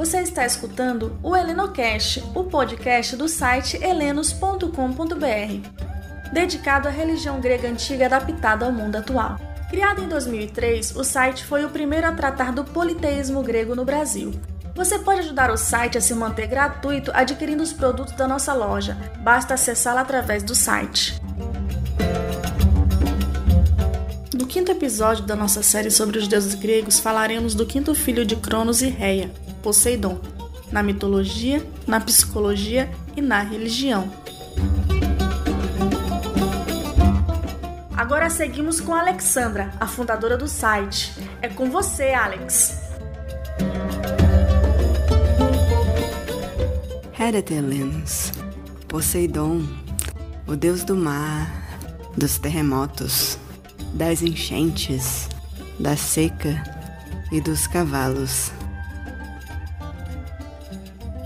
Você está escutando o Helenocast, o podcast do site helenos.com.br, dedicado à religião grega antiga adaptada ao mundo atual. Criado em 2003, o site foi o primeiro a tratar do politeísmo grego no Brasil. Você pode ajudar o site a se manter gratuito adquirindo os produtos da nossa loja. Basta acessá-la através do site. No quinto episódio da nossa série sobre os deuses gregos, falaremos do quinto filho de Cronos e Reia, Poseidon, na mitologia, na psicologia e na religião. Agora seguimos com a Alexandra, a fundadora do site. É com você, Alex. Heretelens, Poseidon, o deus do mar, dos terremotos, das enchentes, da seca e dos cavalos.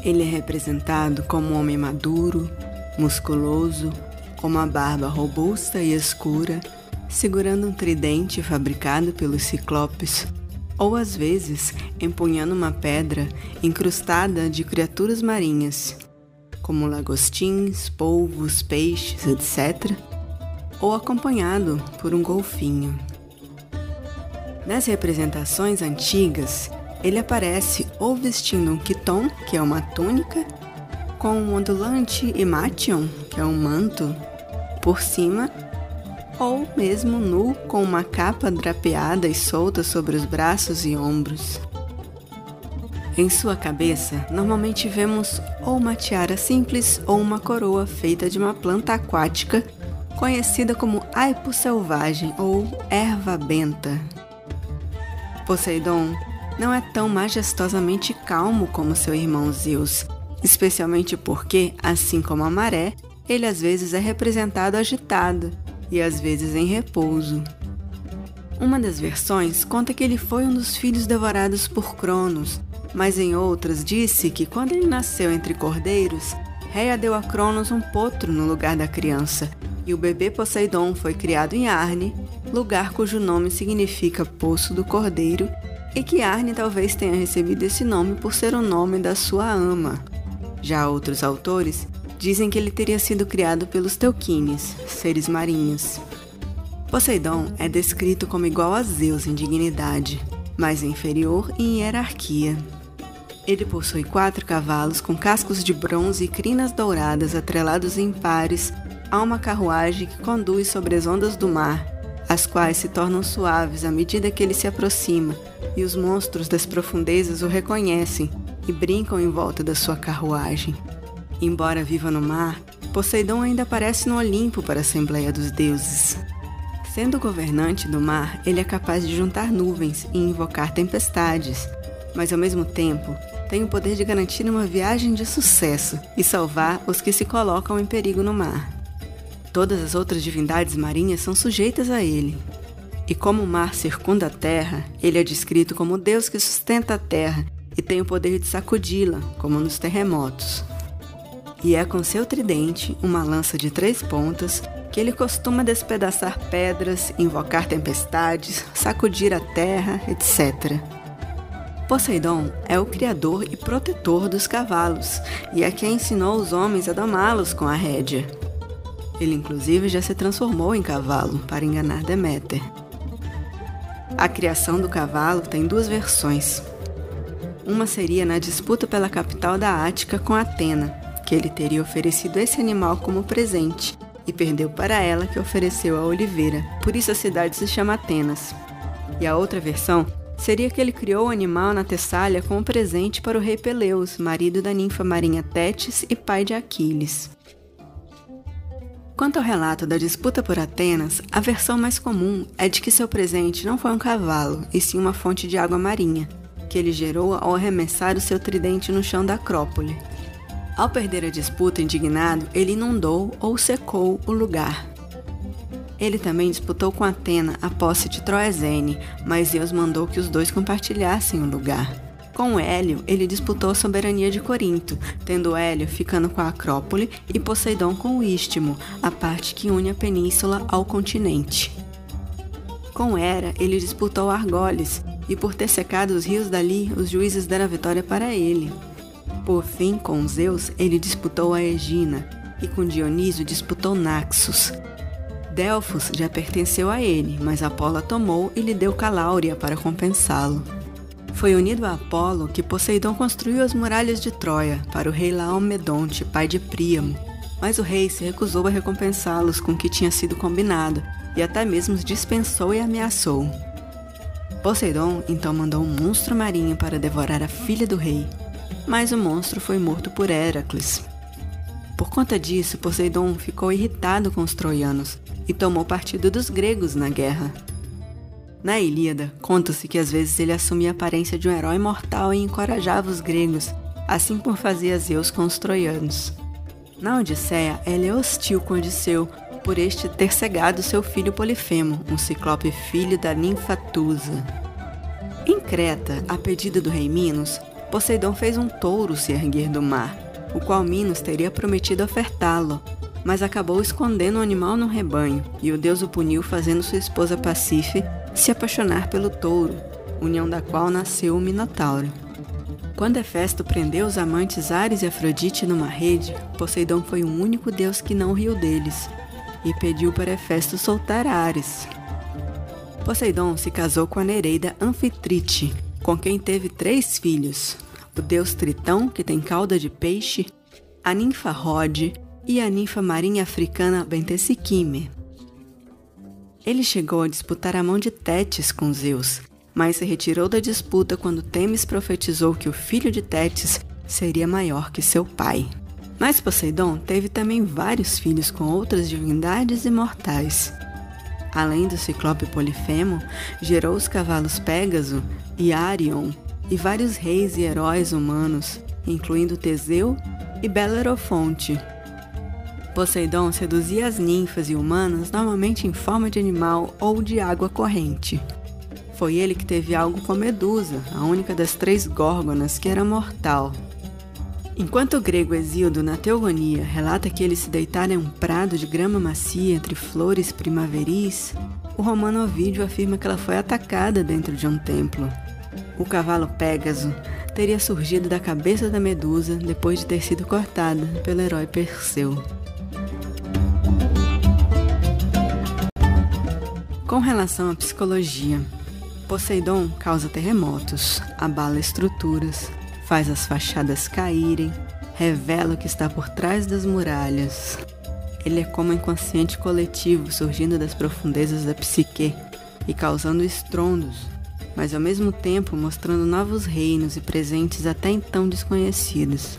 Ele é representado como um homem maduro, musculoso, com uma barba robusta e escura, segurando um tridente fabricado pelos ciclopes, ou às vezes empunhando uma pedra incrustada de criaturas marinhas, como lagostins, polvos, peixes, etc ou acompanhado por um golfinho. Nas representações antigas, ele aparece ou vestindo um quiton, que é uma túnica, com um ondulante imation, que é um manto, por cima, ou mesmo nu com uma capa drapeada e solta sobre os braços e ombros. Em sua cabeça, normalmente vemos ou uma tiara simples ou uma coroa feita de uma planta aquática conhecida como aipo selvagem ou erva benta. Poseidon não é tão majestosamente calmo como seu irmão Zeus, especialmente porque, assim como a maré, ele às vezes é representado agitado e às vezes em repouso. Uma das versões conta que ele foi um dos filhos devorados por Cronos, mas em outras disse que quando ele nasceu entre cordeiros, Reia deu a Cronos um potro no lugar da criança, e o bebê Poseidon foi criado em Arne, lugar cujo nome significa Poço do Cordeiro, e que Arne talvez tenha recebido esse nome por ser o nome da sua ama. Já outros autores dizem que ele teria sido criado pelos Teuquines, seres marinhos. Poseidon é descrito como igual a Zeus em dignidade, mas inferior em hierarquia. Ele possui quatro cavalos com cascos de bronze e crinas douradas atrelados em pares há uma carruagem que conduz sobre as ondas do mar, as quais se tornam suaves à medida que ele se aproxima, e os monstros das profundezas o reconhecem e brincam em volta da sua carruagem. Embora viva no mar, Poseidon ainda aparece no Olimpo para a Assembleia dos Deuses. Sendo governante do mar, ele é capaz de juntar nuvens e invocar tempestades, mas ao mesmo tempo tem o poder de garantir uma viagem de sucesso e salvar os que se colocam em perigo no mar. Todas as outras divindades marinhas são sujeitas a ele. E como o mar circunda a terra, ele é descrito como o Deus que sustenta a terra e tem o poder de sacudi-la, como nos terremotos. E é com seu tridente, uma lança de três pontas, que ele costuma despedaçar pedras, invocar tempestades, sacudir a terra, etc. Poseidon é o criador e protetor dos cavalos e é quem ensinou os homens a domá-los com a rédea. Ele inclusive já se transformou em cavalo para enganar Deméter. A criação do cavalo tem duas versões. Uma seria na disputa pela capital da Ática com Atena, que ele teria oferecido esse animal como presente e perdeu para ela que ofereceu a oliveira. Por isso a cidade se chama Atenas. E a outra versão seria que ele criou o animal na Tessália como presente para o rei Peleus, marido da ninfa marinha Tétis e pai de Aquiles. Quanto ao relato da disputa por Atenas, a versão mais comum é de que seu presente não foi um cavalo, e sim uma fonte de água marinha, que ele gerou ao arremessar o seu tridente no chão da Acrópole. Ao perder a disputa indignado, ele inundou ou secou o lugar. Ele também disputou com Atena a posse de Troezene, mas Zeus mandou que os dois compartilhassem o lugar. Com Hélio, ele disputou a soberania de Corinto, tendo Hélio ficando com a Acrópole e Poseidon com o Istmo, a parte que une a península ao continente. Com Hera, ele disputou Argolis, e por ter secado os rios dali, os juízes deram a vitória para ele. Por fim, com Zeus, ele disputou a Egina, e com Dionísio disputou Naxos. Delfos já pertenceu a ele, mas Apolo a tomou e lhe deu Caláuria para compensá-lo. Foi unido a Apolo que Poseidon construiu as muralhas de Troia para o rei Laomedonte, pai de Príamo, mas o rei se recusou a recompensá-los com o que tinha sido combinado e até mesmo os dispensou e ameaçou. Poseidon então mandou um monstro marinho para devorar a filha do rei, mas o monstro foi morto por Heracles. Por conta disso, Poseidon ficou irritado com os troianos e tomou partido dos gregos na guerra. Na Ilíada, conta-se que às vezes ele assumia a aparência de um herói mortal e encorajava os gregos, assim por fazia Zeus com os troianos. Na Odisseia, ela é hostil com Odisseu por este ter cegado seu filho Polifemo, um ciclope filho da ninfa Tusa. Em Creta, a pedido do rei Minos, Poseidon fez um touro se erguer do mar, o qual Minos teria prometido ofertá-lo, mas acabou escondendo o animal no rebanho, e o deus o puniu fazendo sua esposa Pacífe se apaixonar pelo touro, união da qual nasceu o Minotauro. Quando Hefesto prendeu os amantes Ares e Afrodite numa rede, Poseidon foi o único deus que não riu deles, e pediu para Hefesto soltar Ares. Poseidon se casou com a Nereida Anfitrite, com quem teve três filhos: o deus Tritão, que tem cauda de peixe, a ninfa Rode e a ninfa marinha africana Bentesiquime. Ele chegou a disputar a mão de Tétis com Zeus, mas se retirou da disputa quando Temis profetizou que o filho de Tétis seria maior que seu pai. Mas Poseidon teve também vários filhos com outras divindades imortais. Além do ciclope Polifemo, gerou os cavalos Pégaso e Arion e vários reis e heróis humanos, incluindo Teseu e Belerofonte. Poseidon seduzia as ninfas e humanas normalmente em forma de animal ou de água corrente. Foi ele que teve algo com Medusa, a única das três górgonas que era mortal. Enquanto o grego Exildo, na Teogonia, relata que ele se deitara em um prado de grama macia entre flores primaveris, o romano Ovídio afirma que ela foi atacada dentro de um templo. O cavalo Pégaso teria surgido da cabeça da Medusa depois de ter sido cortada pelo herói Perseu. Com relação à psicologia, Poseidon causa terremotos, abala estruturas, faz as fachadas caírem, revela o que está por trás das muralhas. Ele é como um inconsciente coletivo surgindo das profundezas da psique e causando estrondos, mas ao mesmo tempo mostrando novos reinos e presentes até então desconhecidos.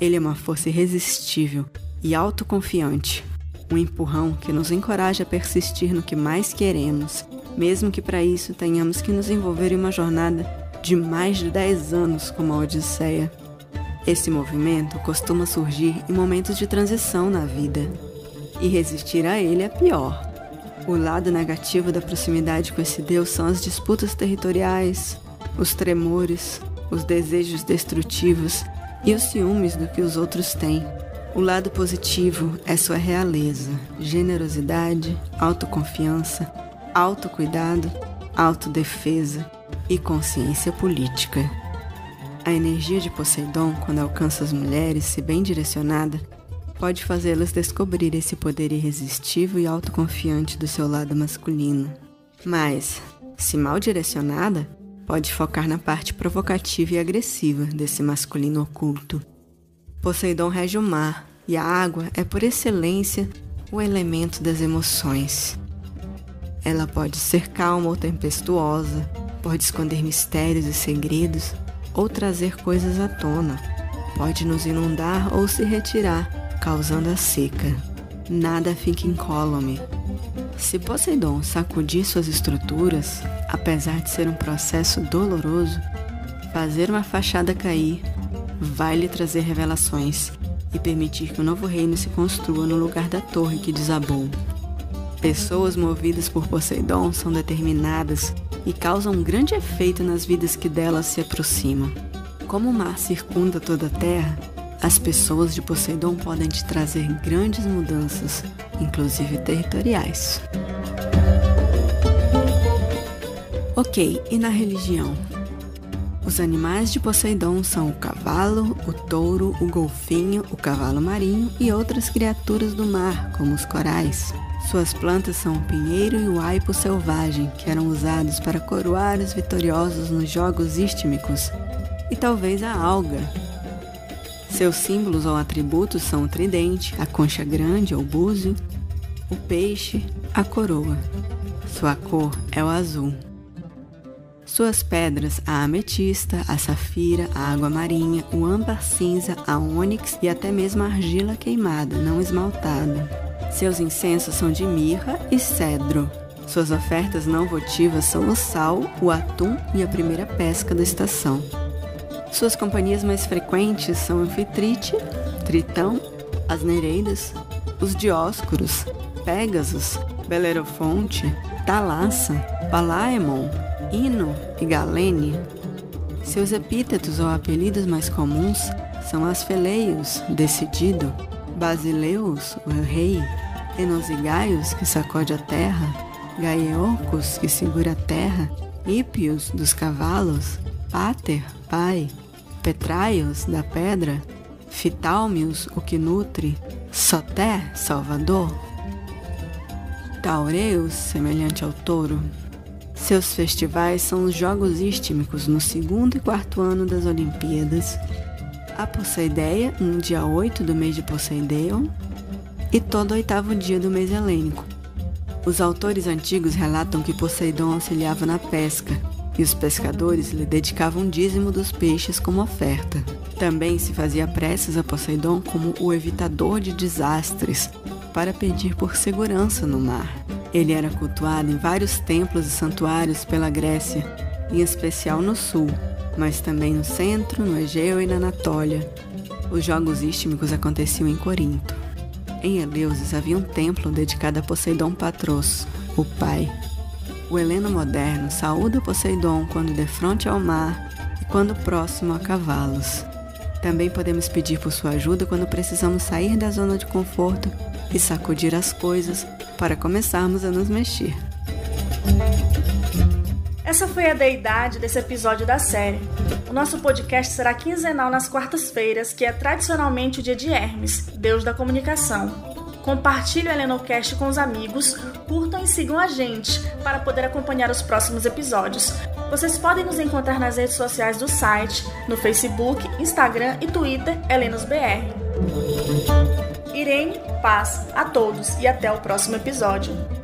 Ele é uma força irresistível e autoconfiante, um empurrão que nos encoraja a persistir no que mais queremos mesmo que para isso tenhamos que nos envolver em uma jornada de mais de 10 anos como a Odisseia. Esse movimento costuma surgir em momentos de transição na vida, e resistir a ele é pior. O lado negativo da proximidade com esse Deus são as disputas territoriais, os tremores, os desejos destrutivos e os ciúmes do que os outros têm. O lado positivo é sua realeza, generosidade, autoconfiança autocuidado, autodefesa e consciência política. A energia de Poseidon, quando alcança as mulheres, se bem direcionada, pode fazê-las descobrir esse poder irresistível e autoconfiante do seu lado masculino. Mas, se mal direcionada, pode focar na parte provocativa e agressiva desse masculino oculto. Poseidon rege o mar, e a água é por excelência o elemento das emoções. Ela pode ser calma ou tempestuosa, pode esconder mistérios e segredos ou trazer coisas à tona, pode nos inundar ou se retirar, causando a seca. Nada fica incólume. Se Poseidon sacudir suas estruturas, apesar de ser um processo doloroso, fazer uma fachada cair vai lhe trazer revelações e permitir que o novo reino se construa no lugar da torre que desabou. Pessoas movidas por Poseidon são determinadas e causam um grande efeito nas vidas que delas se aproximam. Como o mar circunda toda a Terra, as pessoas de Poseidon podem te trazer grandes mudanças, inclusive territoriais. Ok, e na religião? Os animais de Poseidon são o cavalo, o touro, o golfinho, o cavalo marinho e outras criaturas do mar, como os corais. Suas plantas são o pinheiro e o aipo selvagem, que eram usados para coroar os vitoriosos nos jogos istmicos, e talvez a alga. Seus símbolos ou atributos são o tridente, a concha grande ou búzio, o peixe, a coroa. Sua cor é o azul. Suas pedras, a ametista, a safira, a água marinha, o âmbar cinza, a ônix e até mesmo a argila queimada, não esmaltada. Seus incensos são de mirra e cedro. Suas ofertas não votivas são o sal, o atum e a primeira pesca da estação. Suas companhias mais frequentes são Anfitrite, Tritão, as Nereidas, os Dioscuros, Pégasos, Belerofonte, Talassa, Palaemon, Ino e Galene. Seus epítetos ou apelidos mais comuns são Asfeleios, decidido, Basileus, o rei, Enosigaios, que sacode a terra, Gaeocos, que segura a terra, Ípios, dos cavalos, Pater, pai, Petraios, da pedra, Fitalmius, o que nutre, Soté, salvador, Taureus, semelhante ao touro, seus festivais são os Jogos Istmicos no segundo e quarto ano das Olimpíadas, a Poseideia no dia 8 do mês de Poseidon e todo o oitavo dia do mês helênico. Os autores antigos relatam que Poseidon auxiliava na pesca e os pescadores lhe dedicavam dízimo dos peixes como oferta. Também se fazia preces a Poseidon como o evitador de desastres, para pedir por segurança no mar. Ele era cultuado em vários templos e santuários pela Grécia, em especial no sul, mas também no centro, no Egeu e na Anatólia. Os jogos istmicos aconteciam em Corinto. Em Eleusis havia um templo dedicado a Poseidon Patros, o pai. O heleno moderno saúda Poseidon quando defronte ao mar e quando próximo a cavalos. Também podemos pedir por sua ajuda quando precisamos sair da zona de conforto e sacudir as coisas para começarmos a nos mexer. Essa foi a deidade desse episódio da série. O nosso podcast será quinzenal nas quartas-feiras, que é tradicionalmente o dia de Hermes, deus da comunicação. Compartilhe o Helenocast com os amigos, curtam e sigam a gente para poder acompanhar os próximos episódios. Vocês podem nos encontrar nas redes sociais do site, no Facebook, Instagram e Twitter, HelenosBR. Irene, paz a todos e até o próximo episódio.